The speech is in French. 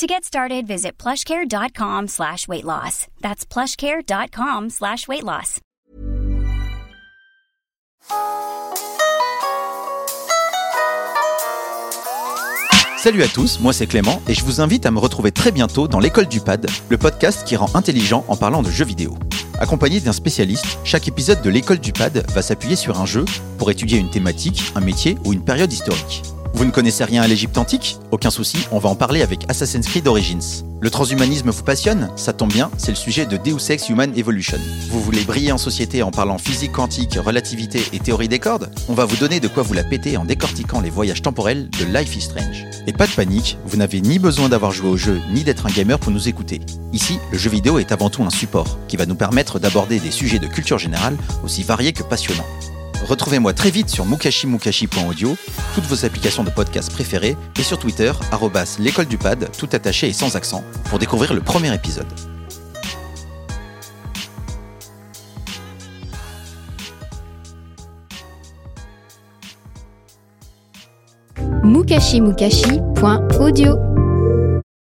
To get started, visit plushcare.com slash weight loss. That's plushcare.com slash weight loss. Salut à tous, moi c'est Clément et je vous invite à me retrouver très bientôt dans l'école du pad, le podcast qui rend intelligent en parlant de jeux vidéo. Accompagné d'un spécialiste, chaque épisode de l'école du pad va s'appuyer sur un jeu pour étudier une thématique, un métier ou une période historique. Vous ne connaissez rien à l'Égypte antique Aucun souci, on va en parler avec Assassin's Creed Origins. Le transhumanisme vous passionne Ça tombe bien, c'est le sujet de Deus Ex Human Evolution. Vous voulez briller en société en parlant physique quantique, relativité et théorie des cordes On va vous donner de quoi vous la péter en décortiquant les voyages temporels de Life is Strange. Et pas de panique, vous n'avez ni besoin d'avoir joué au jeu, ni d'être un gamer pour nous écouter. Ici, le jeu vidéo est avant tout un support qui va nous permettre d'aborder des sujets de culture générale aussi variés que passionnants. Retrouvez-moi très vite sur mukashimukashi.audio, toutes vos applications de podcast préférées et sur Twitter, l'école du pad, tout attaché et sans accent, pour découvrir le premier épisode. mukashimukashi.audio